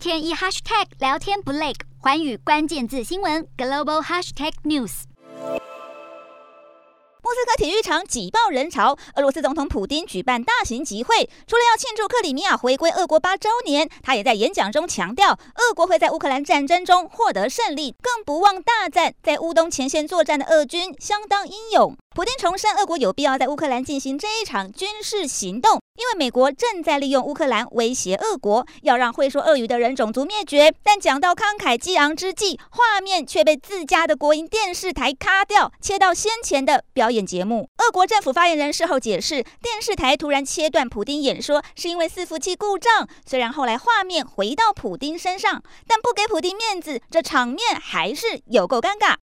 天一 hashtag 聊天不累，寰宇关键字新闻 global hashtag news。莫斯科体育场挤爆人潮，俄罗斯总统普丁举办大型集会，除了要庆祝克里米亚回归俄国八周年，他也在演讲中强调，俄国会在乌克兰战争中获得胜利，更不忘大赞在乌东前线作战的俄军相当英勇。普丁重申，俄国有必要在乌克兰进行这一场军事行动，因为美国正在利用乌克兰威胁俄国，要让会说俄语的人种族灭绝。但讲到慷慨激昂之际，画面却被自家的国营电视台卡掉，切到先前的表演节目。俄国政府发言人事后解释，电视台突然切断普丁演说，是因为伺服器故障。虽然后来画面回到普丁身上，但不给普丁面子，这场面还是有够尴尬。